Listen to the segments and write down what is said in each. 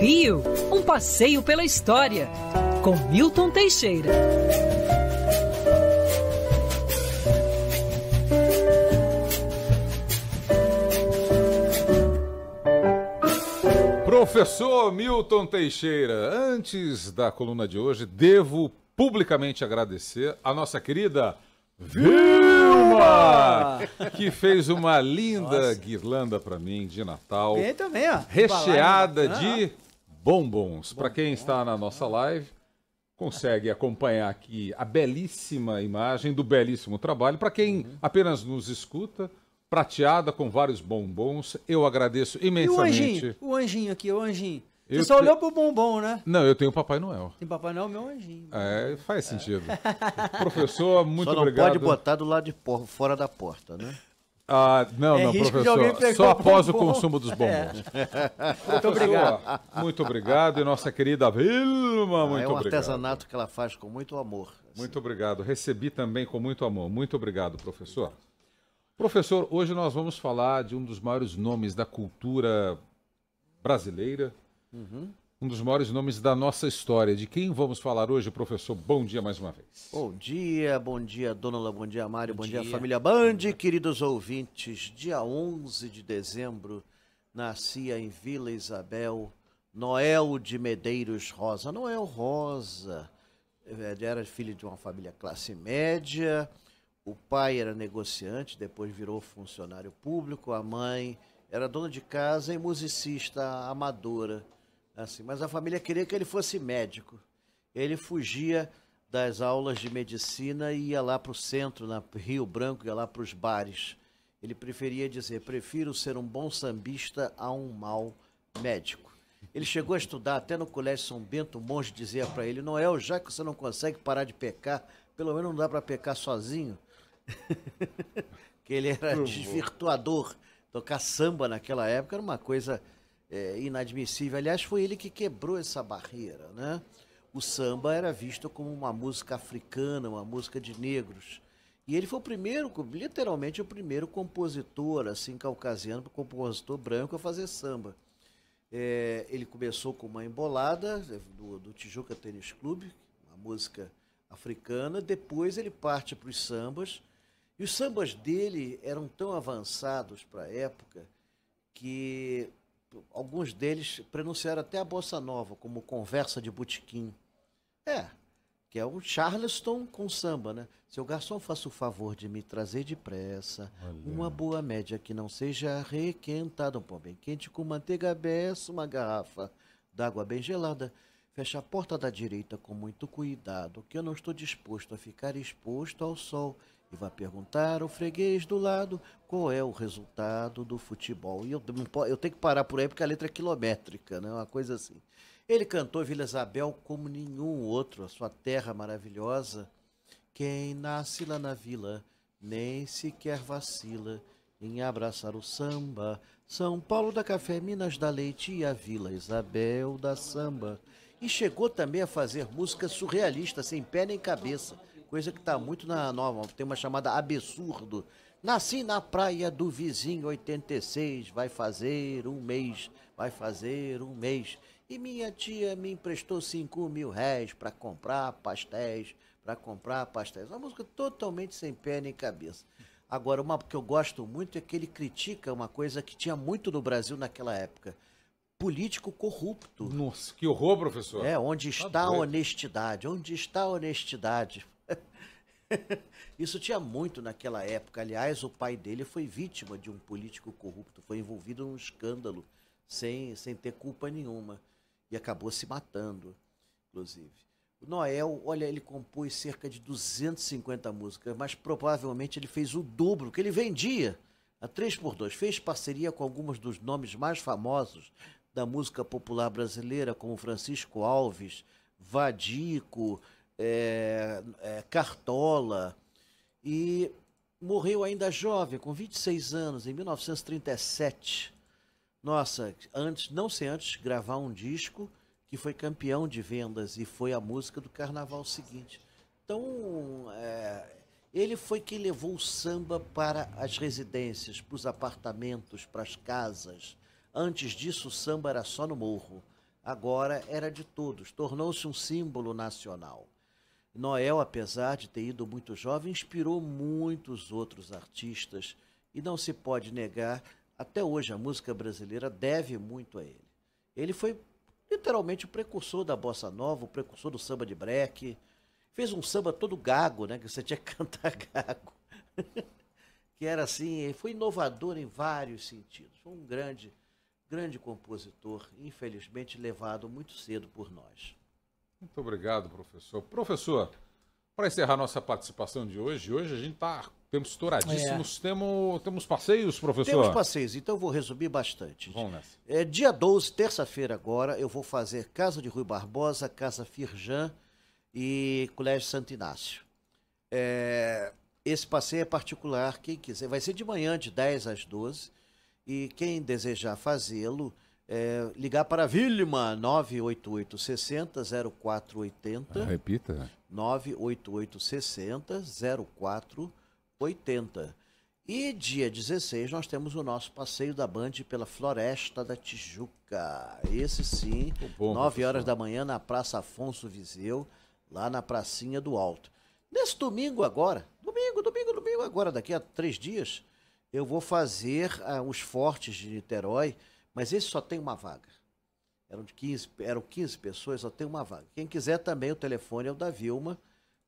Rio, um passeio pela história, com Milton Teixeira. Professor Milton Teixeira, antes da coluna de hoje, devo publicamente agradecer a nossa querida Vilma, que fez uma linda Nossa. guirlanda para mim de Natal. Bem também, ó. Recheada de bombons. Para quem está na nossa live, consegue acompanhar aqui a belíssima imagem do belíssimo trabalho. Para quem uhum. apenas nos escuta, prateada com vários bombons, eu agradeço imensamente. E o anjinho, o anjinho aqui, o anjinho. Você só te... olhou pro bombom, né? Não, eu tenho o Papai Noel. Tem Papai Noel, meu anjinho. É, faz sentido. Professor, muito só não obrigado. pode botar do lado de por... fora da porta, né? Ah, não, é não, professor. Só após o, o consumo dos bombons. É. Muito obrigado. Muito obrigado. E nossa querida Vilma, muito obrigado. É um obrigado. artesanato que ela faz com muito amor. Assim. Muito obrigado. Recebi também com muito amor. Muito obrigado, professor. Professor, hoje nós vamos falar de um dos maiores nomes da cultura brasileira, uhum um dos maiores nomes da nossa história. De quem vamos falar hoje, professor? Bom dia mais uma vez. Bom dia, bom dia, Dona La, bom dia, Mário, bom, bom dia. dia, família Band, queridos ouvintes. Dia 11 de dezembro, nascia em Vila Isabel Noel de Medeiros Rosa. Noel Rosa era filho de uma família classe média. O pai era negociante, depois virou funcionário público. A mãe era dona de casa e musicista amadora assim, mas a família queria que ele fosse médico. Ele fugia das aulas de medicina e ia lá para o centro, na Rio Branco, ia lá para os bares. Ele preferia dizer: prefiro ser um bom sambista a um mau médico. Ele chegou a estudar até no Colégio São Bento, o monge dizia para ele: Noel, já que você não consegue parar de pecar, pelo menos não dá para pecar sozinho. que ele era desvirtuador. Tocar samba naquela época era uma coisa é, inadmissível. Aliás, foi ele que quebrou essa barreira, né? O samba era visto como uma música africana, uma música de negros. E ele foi o primeiro, literalmente o primeiro compositor, assim, caucasiano, compositor branco a fazer samba. É, ele começou com uma embolada do, do Tijuca Tênis Clube, uma música africana. Depois ele parte para os sambas. E os sambas dele eram tão avançados para a época que alguns deles pronunciaram até a bossa nova como conversa de botequim. É, que é o Charleston com samba, né? Seu garçom, faça o favor de me trazer depressa Olha. uma boa média que não seja requentada, um pão bem quente com manteiga beça, uma garrafa d'água bem gelada. Feche a porta da direita com muito cuidado, que eu não estou disposto a ficar exposto ao sol e vai perguntar ao freguês do lado qual é o resultado do futebol. E eu, eu tenho que parar por aí porque a letra é quilométrica, né? uma coisa assim. Ele cantou Vila Isabel como nenhum outro, a sua terra maravilhosa. Quem nasce lá na vila nem sequer vacila em abraçar o samba. São Paulo da Café, Minas da Leite e a Vila Isabel da Samba. E chegou também a fazer música surrealista, sem pé nem cabeça coisa que está muito na nova. Tem uma chamada Absurdo. Nasci na praia do vizinho 86, vai fazer um mês, vai fazer um mês. E minha tia me emprestou 5 mil réis para comprar pastéis, para comprar pastéis. Uma música totalmente sem pé nem cabeça. Agora, uma que eu gosto muito é que ele critica uma coisa que tinha muito no Brasil naquela época. Político corrupto. Nossa, que horror, professor. É, onde tá está tá a honestidade? Onde está a honestidade? Isso tinha muito naquela época. Aliás, o pai dele foi vítima de um político corrupto, foi envolvido num escândalo sem, sem ter culpa nenhuma e acabou se matando, inclusive. O Noel, olha, ele compôs cerca de 250 músicas, mas provavelmente ele fez o dobro que ele vendia a 3 por 2 Fez parceria com alguns dos nomes mais famosos da música popular brasileira, como Francisco Alves, Vadico, é, é, Cartola, e morreu ainda jovem, com 26 anos, em 1937. Nossa, antes, não sei antes gravar um disco que foi campeão de vendas e foi a música do carnaval seguinte. Então, é, ele foi quem levou o samba para as residências, para os apartamentos, para as casas. Antes disso, o samba era só no morro. agora era de todos, tornou-se um símbolo nacional. Noel, apesar de ter ido muito jovem, inspirou muitos outros artistas e não se pode negar, até hoje a música brasileira deve muito a ele. Ele foi literalmente o precursor da bossa nova, o precursor do samba de breque. Fez um samba todo gago, né, que você tinha que cantar gago. que era assim, foi inovador em vários sentidos. Foi um grande, grande compositor, infelizmente levado muito cedo por nós. Muito obrigado, professor. Professor, para encerrar nossa participação de hoje, hoje a gente está temos estouradíssimos. É. Temos, temos passeios, professor? Temos passeios, então eu vou resumir bastante. Vamos nessa. É, dia 12, terça-feira agora, eu vou fazer Casa de Rui Barbosa, Casa Firjan e Colégio Santo Inácio. É, esse passeio é particular, quem quiser, vai ser de manhã, de 10 às 12. E quem desejar fazê-lo, é, ligar para Vilma 988 60 0480. repita. 988 60 0480. E dia 16 nós temos o nosso passeio da Band pela Floresta da Tijuca. Esse sim, bom, 9 horas da manhã na Praça Afonso Viseu, lá na Pracinha do Alto. Nesse domingo agora, domingo, domingo, domingo, agora, daqui a três dias, eu vou fazer ah, os fortes de Niterói mas esse só tem uma vaga. Eram, de 15, eram 15 pessoas, só tem uma vaga. Quem quiser também, o telefone é o da Vilma.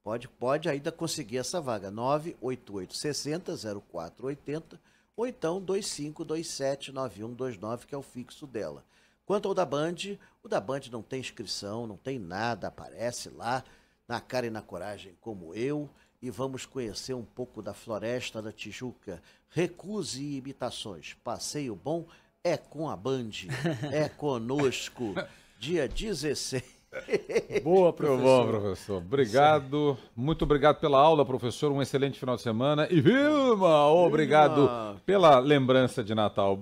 Pode, pode ainda conseguir essa vaga. 988 60 0480 ou então 2527 9129, que é o fixo dela. Quanto ao da Band, o da Band não tem inscrição, não tem nada, aparece lá na cara e na coragem como eu e vamos conhecer um pouco da floresta da Tijuca. Recuse imitações. Passeio bom é com a Band, é conosco, dia 16. Boa, professor. Bom, professor. Obrigado. Muito obrigado pela aula, professor. Um excelente final de semana. E Vilma, obrigado Vilma. pela lembrança de Natal.